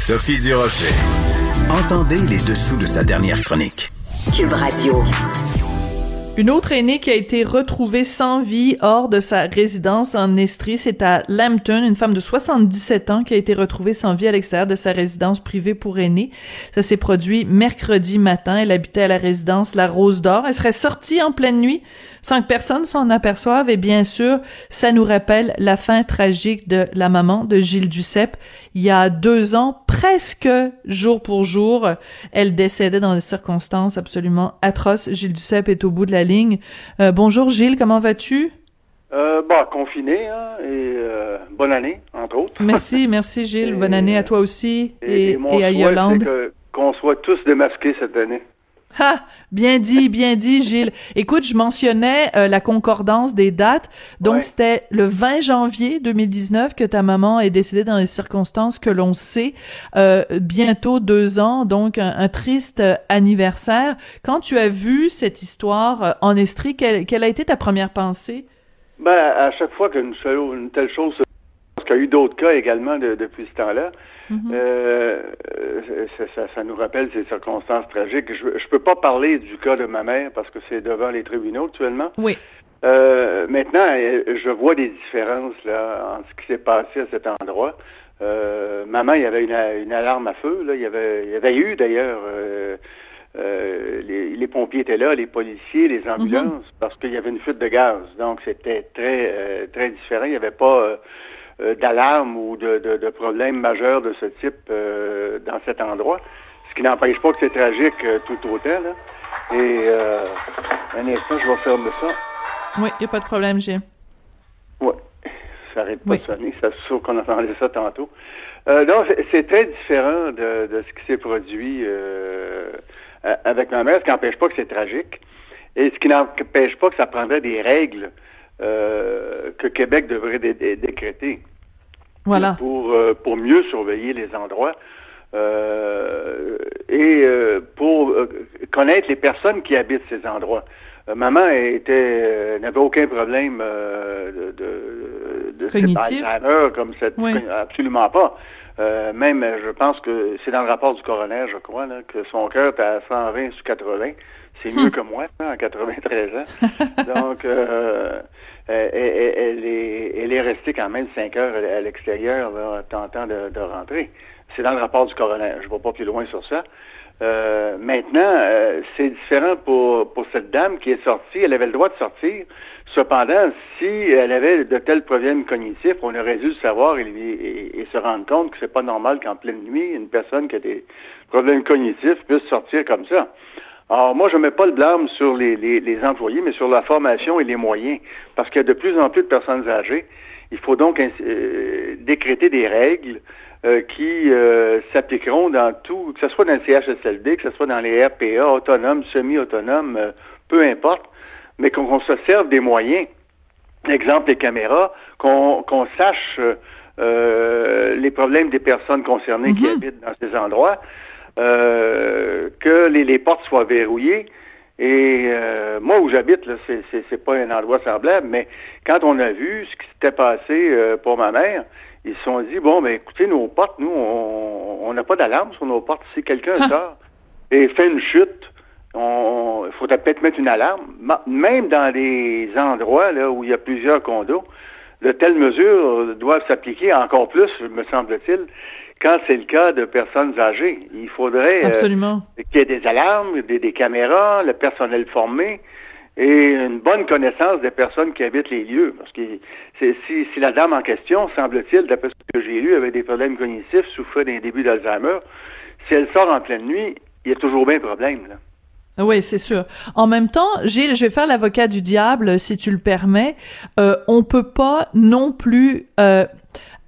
Sophie Durocher. Entendez les dessous de sa dernière chronique. Cube Radio. Une autre aînée qui a été retrouvée sans vie hors de sa résidence en Estrie, c'est à Lambton, une femme de 77 ans qui a été retrouvée sans vie à l'extérieur de sa résidence privée pour aînés. Ça s'est produit mercredi matin. Elle habitait à la résidence La Rose d'Or. Elle serait sortie en pleine nuit sans que personne s'en aperçoive. Et bien sûr, ça nous rappelle la fin tragique de la maman de Gilles Duceppe. Il y a deux ans, presque jour pour jour, elle décédait dans des circonstances absolument atroces. Gilles Duceppe est au bout de la ligne. Euh, bonjour Gilles, comment vas-tu? Euh, bah, confiné, hein, et euh, bonne année, entre autres. Merci, merci Gilles. bonne année à toi aussi et, et, et à Yolande. qu'on soit tous démasqués cette année. Ha! Bien dit, bien dit, Gilles. Écoute, je mentionnais euh, la concordance des dates. Donc, Ouais. c'était le 20 janvier 2019 que ta maman est décédée dans les circonstances que l'on sait. Euh, bientôt deux ans, donc un, un triste euh, anniversaire. Quand tu as vu cette histoire euh, en Estrie, quelle, quelle a été ta première pensée? Ben, à chaque fois qu'une une telle chose se parce qu'il y a eu d'autres cas également de- depuis ce temps-là. Mhm. Euh, ça, ça- ça nous rappelle ces circonstances tragiques. Je ne peux pas parler du cas de ma mère parce que c'est devant les tribunaux actuellement. Oui. Euh, maintenant, euh, je vois des différences là, en ce qui s'est passé à cet endroit. Euh, maman, il y avait une, une alarme à feu. Là. Il, y avait, il y avait eu d'ailleurs. euh, euh, les, les pompiers étaient là, les policiers, les ambulances, parce qu'il y avait une fuite de gaz. Donc, c'était très, euh, très différent. Il n'y avait pas euh, d'alarme ou de, de, de problème majeur de ce type euh, dans cet endroit. Ce qui n'empêche pas que c'est tragique euh, tout autant. Là. Et euh, un instant, je vais fermer ça. Oui, il n'y a pas de problème, Gilles. Oui, ça arrête pas Oui. de sonner, c'est sûr qu'on entendait ça tantôt. Euh, non, c'est- très différent de, de ce qui s'est produit euh, avec ma mère, ce qui n'empêche pas que c'est tragique, et ce qui n'empêche pas que ça prendrait des règles euh, que Québec devrait dé- dé- décréter Voilà. pour, euh, pour mieux surveiller les endroits euh, et euh, pour connaître les personnes qui habitent ces endroits. Maman était n'avait aucun problème de, de, Cognitif? Alzheimer comme cette Oui. absolument pas. Euh, même, euh, je pense que c'est dans le rapport du coroner, je crois, là, que son cœur était à 120 sur 80. C'est mieux que moi, hein, à 93 ans. Donc, euh, elle, elle- est, elle est restée quand même 5 heures à l'extérieur, tentant de, de rentrer. C'est dans le rapport du coroner. Je ne vais pas plus loin sur ça. Euh, maintenant, euh, c'est différent pour, pour cette dame qui est sortie. Elle avait le droit de sortir. Cependant, si elle avait de tels problèmes cognitifs, on aurait dû le savoir et, et- et se rendre compte que c'est pas normal qu'en pleine nuit, une personne qui a des problèmes cognitifs puisse sortir comme ça. Alors, moi, je ne mets pas le blâme sur les, les, les employés, mais sur la formation et les moyens. Parce qu'il y a de plus en plus de personnes âgées. Il faut donc euh, décréter des règles euh, qui euh, s'appliqueront dans tout, que ce soit dans le CHSLD, que ce soit dans les RPA, autonomes, semi-autonomes, euh, peu importe, mais qu'on se serve des moyens. Exemple, les caméras, qu'on sache euh, les problèmes des personnes concernées qui Mhm. habitent dans ces endroits, euh, que les, les portes soient verrouillées. Et euh, moi, où j'habite, là, c'est, c'est pas un endroit semblable, mais quand on a vu ce qui s'était passé euh, pour ma mère, ils se sont dit, bon, ben écoutez, nos portes, nous, on n'a pas d'alarme sur nos portes. Si quelqu'un Ah. sort et fait une chute, on- il faudrait peut-être mettre une alarme. Même dans des endroits là, où il y a plusieurs condos, de telles mesures doivent s'appliquer encore plus, me semble-t-il, quand c'est le cas de personnes âgées. Il faudrait... euh, qu'il y ait des alarmes, des, des caméras, le personnel formé et une bonne connaissance des personnes qui habitent les lieux. Parce que si, si la dame en question, semble-t-il, d'après ce que j'ai lu, avait des problèmes cognitifs, souffrait d'un début d'Alzheimer, si elle sort en pleine nuit, il y a toujours bien problème. Là. Oui, c'est sûr. En même temps, Gilles, je vais faire l'avocat du diable, si tu le permets. Euh, on peut pas non plus euh,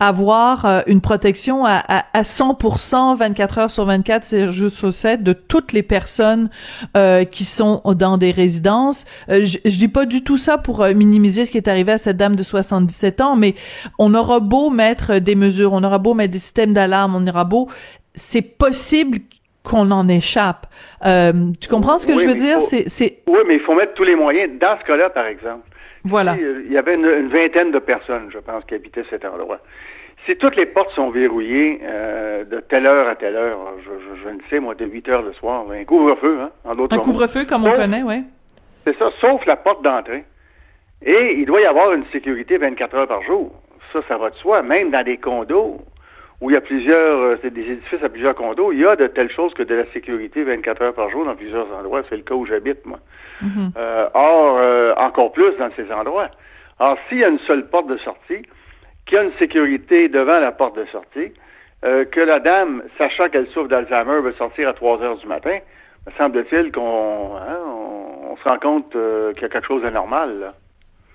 avoir euh, une protection à, à, à, 100%, 24 heures sur 24, c'est juste sur 7, de toutes les personnes euh, qui sont dans des résidences. Euh, je, je dis pas du tout ça pour euh, minimiser ce qui est arrivé à cette dame de 77 ans, mais on aura beau mettre des mesures, on aura beau mettre des systèmes d'alarme, on aura beau, c'est possible qu'on en échappe. Euh, tu comprends ce que oui, je veux dire? Faut, c'est, Oui, mais il faut mettre tous les moyens. Dans ce cas-là, par exemple, voilà. il y avait une, une, vingtaine de personnes, je pense, qui habitaient cet endroit. Si toutes les portes sont verrouillées euh, de telle heure à telle heure, je, je, je ne sais, moi, de 8 heures le soir, un couvre-feu, hein, en d'autres Un couvre-feu comme sauf, on connaît, oui. C'est ça, sauf la porte d'entrée. Et il doit y avoir une sécurité 24 heures par jour. Ça, ça va de soi. Même dans des condos où il y a plusieurs, c'est des édifices à plusieurs condos, il y a de telles choses que de la sécurité 24 heures par jour dans plusieurs endroits. C'est le cas où j'habite, moi. Mm -hmm. euh, or, euh, encore plus dans ces endroits. Alors, s'il y a une seule porte de sortie, qu'il y a une sécurité devant la porte de sortie, euh, que la dame, sachant qu'elle souffre d'Alzheimer, veut sortir à 3 heures du matin, me semble-t-il qu'on hein, on, on, se rend compte euh, qu'il y a quelque chose d'anormal.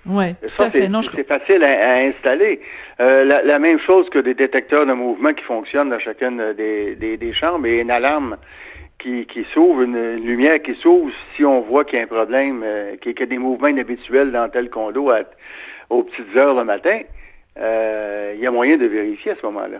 Oui, tout à fait. C'est facile à, à installer. Euh, la, la, même chose que des détecteurs de mouvement qui fonctionnent dans chacune des, des, des chambres et une alarme qui, qui s'ouvre, une, une, lumière qui s'ouvre si on voit qu'il y a un problème, euh, qu'il y a des mouvements inhabituels dans tel condo à, aux petites heures le matin. Euh, il y a moyen de vérifier à ce moment-là.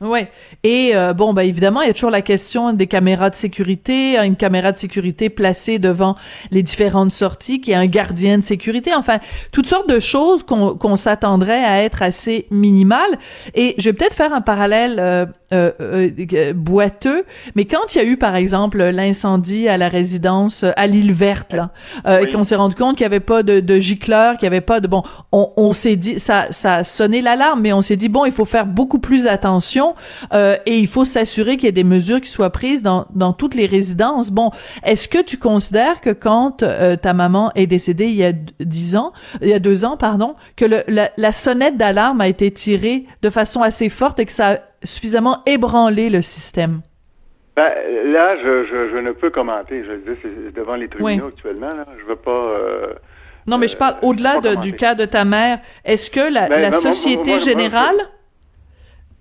Ouais. Et euh, bon, bah évidemment, il y a toujours la question des caméras de sécurité, une caméra de sécurité placée devant les différentes sorties, qui est un gardien de sécurité. Enfin, toutes sortes de choses qu'on qu'on s'attendrait à être assez minimales. Et je vais peut-être faire un parallèle euh, euh, euh, boiteux, mais quand il y a eu, par exemple, l'incendie à la résidence à l'île verte, là, oui. et qu'on s'est rendu compte qu'il n'y avait pas de, de gicleur, qu'il n'y avait pas de bon, on, on s'est dit, ça, ça a sonné l'alarme, mais on s'est dit bon, il faut faire beaucoup plus attention euh, et il faut s'assurer qu'il y ait des mesures qui soient prises dans, dans toutes les résidences. Bon, est-ce que tu considères que quand euh, ta maman est décédée il y a dix ans, il y a deux ans, pardon, que le, la, la, sonnette d'alarme a été tirée de façon assez forte et que ça suffisamment ébranlé le système? Ben, là, je, je, je, ne peux commenter. Je le dis, c'est devant les tribunaux oui. actuellement. Là. Je veux pas. Euh, non, mais je parle au-delà de, du cas de ta mère. Est-ce que la, ben, la ben, Société moi, moi, générale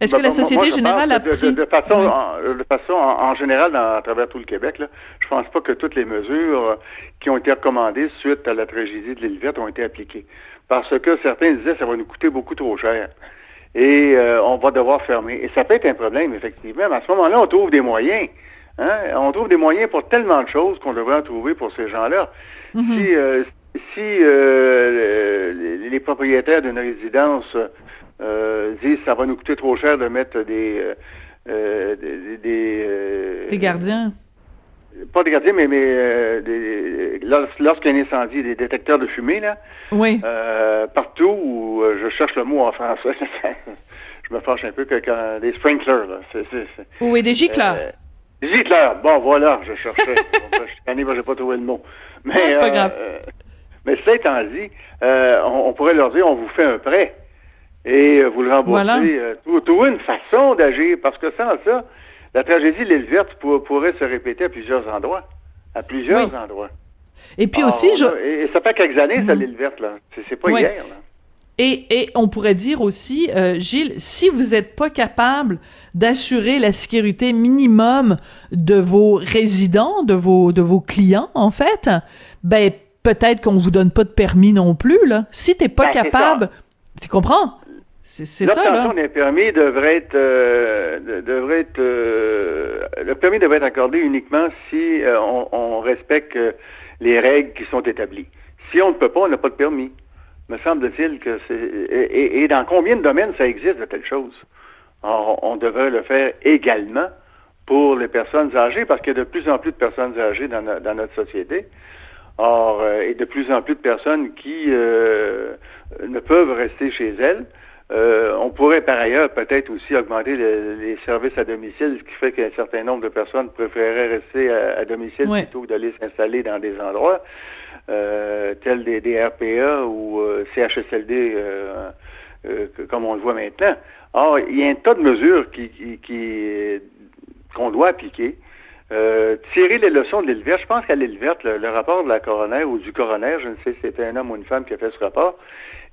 est-ce que la Société moi, générale a de, pris... De, de façon, oui. en, de façon en, en général, dans, à travers tout le Québec, là, je pense pas que toutes les mesures qui ont été recommandées suite à la tragédie de l'île verte ont été appliquées. Parce que certains disaient que ça va nous coûter beaucoup trop cher. Et euh, on va devoir fermer. Et ça peut être un problème, effectivement. Mais à ce moment-là, on trouve des moyens. Hein? On trouve des moyens pour tellement de choses qu'on devrait en trouver pour ces gens-là. Mm -hmm. Si, euh, si euh, les, les propriétaires d'une résidence euh, disent ça va nous coûter trop cher de mettre des euh, des, des, des gardiens pas des gardiens mais mais euh, des, lorsqu'il y a un incendie des détecteurs de fumée là oui. partout où je cherche le mot en français je me fâche un peu que quand des sprinklers là c'est oui des gicleurs. Des gicleurs. Bon voilà je cherchais. Je j'ai pas trouvé le mot. Mais non, c'est pas grave. mais cela étant dit on, on pourrait leur dire on vous fait un prêt et vous le remboursez. Voilà. Euh, trouver une façon d'agir, parce que sans ça, la tragédie de l'île verte pour, pourrait se répéter à plusieurs endroits. À plusieurs oui. endroits. Et puis Alors, aussi, je... et, ça fait quelques années, ça, l'île verte, là. C'est pas oui. hier, là. Et, et, on pourrait dire aussi, euh, Gilles, si vous n'êtes pas capable d'assurer la sécurité minimum de vos résidents, de vos, de vos clients, en fait, ben peut-être qu'on vous donne pas de permis non plus. Là. Si t'es pas ben, capable, tu comprends? C'est ça, d'un permis devrait être, euh, devrait être euh, le permis devrait être accordé uniquement si euh, on, respecte les règles qui sont établies. Si on ne peut pas, on n'a pas de permis. Me semble-t-il que c'est et, dans combien de domaines ça existe de telles choses? Alors, on devrait le faire également pour les personnes âgées parce qu'il y a de plus en plus de personnes âgées dans, dans notre société. Or, et de plus en plus de personnes qui ne peuvent rester chez elles. Euh, on pourrait par ailleurs peut-être aussi augmenter le, les services à domicile, ce qui fait qu'un certain nombre de personnes préféreraient rester à, à domicile ouais. plutôt que d'aller s'installer dans des endroits euh, tels des, des, RPA ou euh, CHSLD, comme on le voit maintenant. Or, il y a un tas de mesures qui, qu'on doit appliquer. Euh, tirer les leçons de l'île verte. Je pense qu'à l'île verte, le, le, rapport de la coroner ou du coroner, je ne sais si c'était un homme ou une femme qui a fait ce rapport,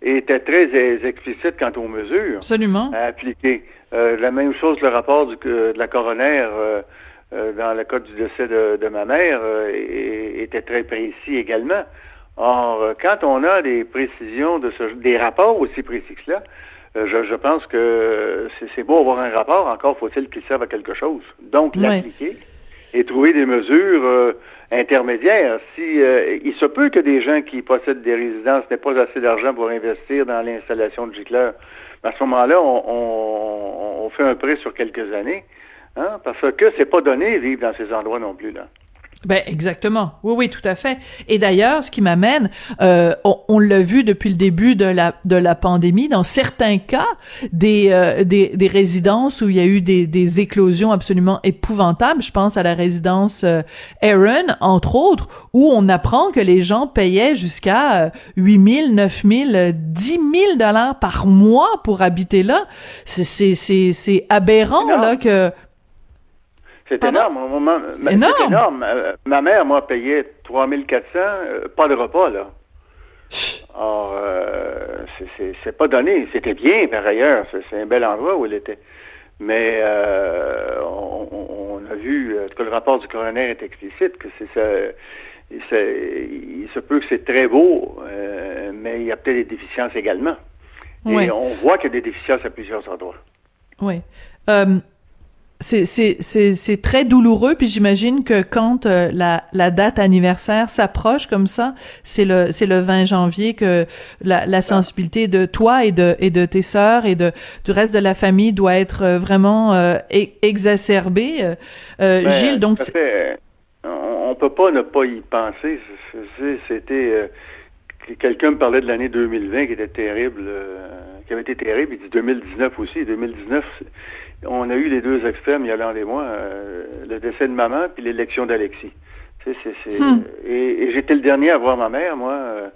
était très explicite quant aux mesures Absolument. à appliquer. la même chose, le rapport du, de la coroner dans le cas du décès de, ma mère était très précis également. Or, quand on a des précisions de ce, des rapports aussi précis que cela, je, je, pense que c'est beau avoir un rapport, encore faut-il qu'il serve à quelque chose. Donc, l'appliquer et trouver des mesures euh, intermédiaires. Si euh, il se peut que des gens qui possèdent des résidences n'aient pas assez d'argent pour investir dans l'installation de gicleurs, à ce moment-là, on, on, fait un prêt sur quelques années, hein, parce que c'est pas donné vivre dans ces endroits non plus là. Ben exactement. Oui, oui, tout à fait. Et d'ailleurs, ce qui m'amène, euh, on, l'a vu depuis le début de la de la pandémie, dans certains cas, des euh, des, des, résidences où il y a eu des, des éclosions absolument épouvantables. Je pense à la résidence euh, Aaron, entre autres, où on apprend que les gens payaient jusqu'à 8 000, 9 000, 10 000 dollars par mois pour habiter là. C'est c'est c'est c'est aberrant là que c'est énorme. C'est énorme. Euh, ma mère, moi, payait 3400, euh, pas de repas, là. Or, euh, c'est pas donné. C'était bien, par ailleurs. C'est un bel endroit où elle était. Mais euh, on, a vu, que le rapport du coroner est explicite, que c'est ça. Il se peut que c'est très beau, mais il y a peut-être des déficiences également. Et on voit qu'il y a des déficiences à plusieurs endroits. Oui c'est très douloureux puis j'imagine que quand euh, la, la date anniversaire s'approche comme ça c'est le c'est le 20 janvier que la, la sensibilité de toi et de et de tes sœurs et de du reste de la famille doit être euh, vraiment euh, exacerbée. Euh, ben, Gilles donc on, on, peut pas ne pas y penser. C'était quelqu'un me parlait de l'année 2020 qui était terrible qui avait été terrible il dit 2019 aussi. 2019 on a eu les deux extrêmes, Yolande et moi, euh, le décès de maman puis l'élection d'Alexis. Hmm. Et, j'étais le dernier à voir ma mère, moi, euh,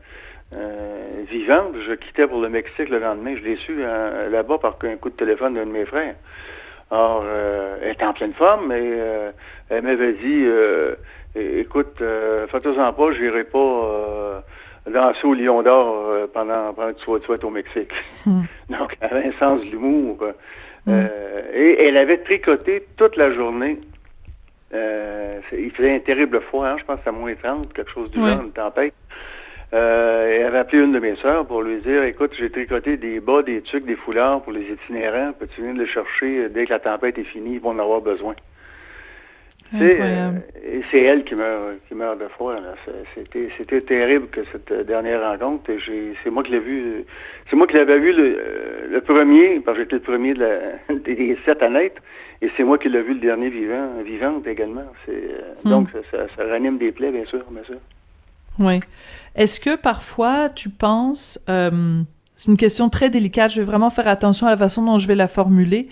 euh, vivante. Je quittais pour le Mexique le lendemain. Je l'ai su là-bas par un coup de téléphone d'un de mes frères. Or, elle était en pleine forme, mais elle m'avait dit, écoute, fais-toi-en pas, je n'irai pas danser au Lion d'Or pendant, pendant que tu sois, au Mexique. Hmm. Donc, elle avait un sens de l'humour. Mm. Euh, et elle avait tricoté toute la journée. Euh, il faisait un terrible froid, hein, je pense à moins 30, quelque chose du genre, une tempête. Euh, elle avait appelé une de mes sœurs pour lui dire Écoute, j'ai tricoté des bas, des tucs, des foulards pour les itinérants. Peux-tu venir les chercher? Dès que la tempête est finie Ils vont en avoir besoin. Euh, c'est elle qui meurt, qui meurt de froid. C'était, terrible que cette dernière rencontre. c'est moi qui l'ai vu. C'est moi qui l'avais vu le, premier, parce que j'étais le premier de la, des sept à naître, et c'est moi qui l'ai vu le dernier vivant, vivante également. Euh, hmm. Donc ça, ça, ranime des plaies, bien sûr, bien sûr. Oui. Est-ce que parfois tu penses euh, c'est une question très délicate. Je vais vraiment faire attention à la façon dont je vais la formuler.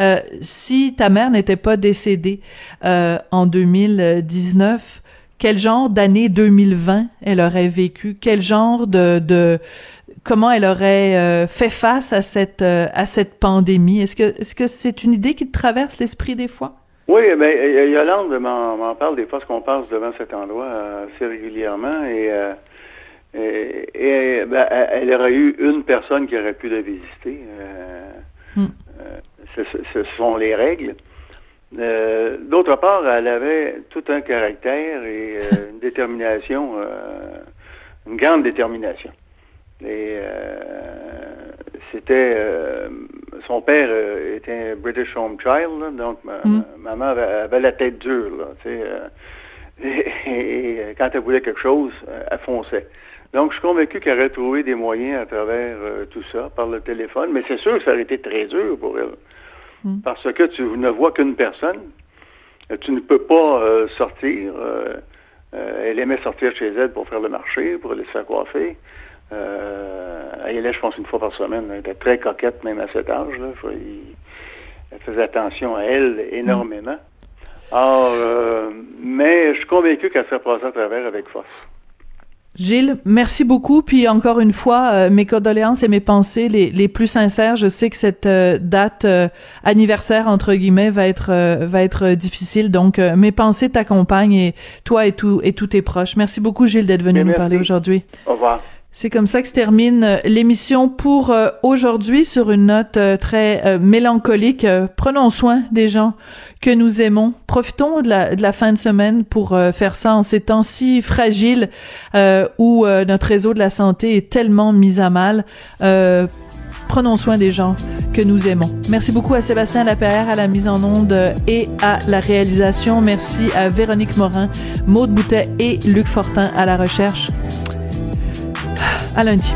Euh, si ta mère n'était pas décédée euh, en 2019, quel genre d'année 2020 elle aurait vécu? Quel genre de, de comment elle aurait euh, fait face à cette euh, à cette pandémie? Est-ce que est-ce que c'est une idée qui te traverse l'esprit des fois? Oui, mais euh, Yolande m'en parle des fois, ce qu'on passe devant cet endroit assez régulièrement et et, ben, elle aurait eu une personne qui aurait pu la visiter. Euh, hmm. euh, ce, sont les règles. Euh, d'autre part, elle avait tout un caractère et une détermination, une grande détermination. Et c'était son père était un British Home Child, donc hmm. maman avait, la tête dure, là, et, quand elle voulait quelque chose, elle fonçait. Donc, je suis convaincu qu'elle aurait trouvé des moyens à travers euh, tout ça, par le téléphone, mais c'est sûr que ça aurait été très dur pour elle. Hmm. Parce que tu ne vois qu'une personne, tu ne peux pas euh, sortir. Euh, elle aimait sortir chez elle pour faire le marché, pour aller se faire coiffer. elle allait, je pense, une fois par semaine. Elle était très coquette, même à cet âge. Là. Elle faisait attention à elle énormément. Alors, mais je suis convaincu qu'elle s'est passée à travers avec force. Gilles, merci beaucoup. Puis encore une fois, euh, mes condoléances et mes pensées les, les plus sincères. Je sais que cette euh, date euh, anniversaire entre guillemets va être va être difficile. Donc mes pensées t'accompagnent et toi et tout et tous tes proches. Merci beaucoup Gilles d'être venu nous parler aujourd'hui. Au revoir. C'est comme ça que se termine euh, l'émission pour euh, aujourd'hui sur une note euh, très mélancolique. prenons soin des gens que nous aimons. Profitons de la, fin de semaine pour faire ça en ces temps si fragiles où notre réseau de la santé est tellement mis à mal. prenons soin des gens que nous aimons. Merci beaucoup à Sébastien Lapierre à la mise en onde et à la réalisation. Merci à Véronique Morin, Maude Boutet et Luc Fortin à la recherche. À lundi.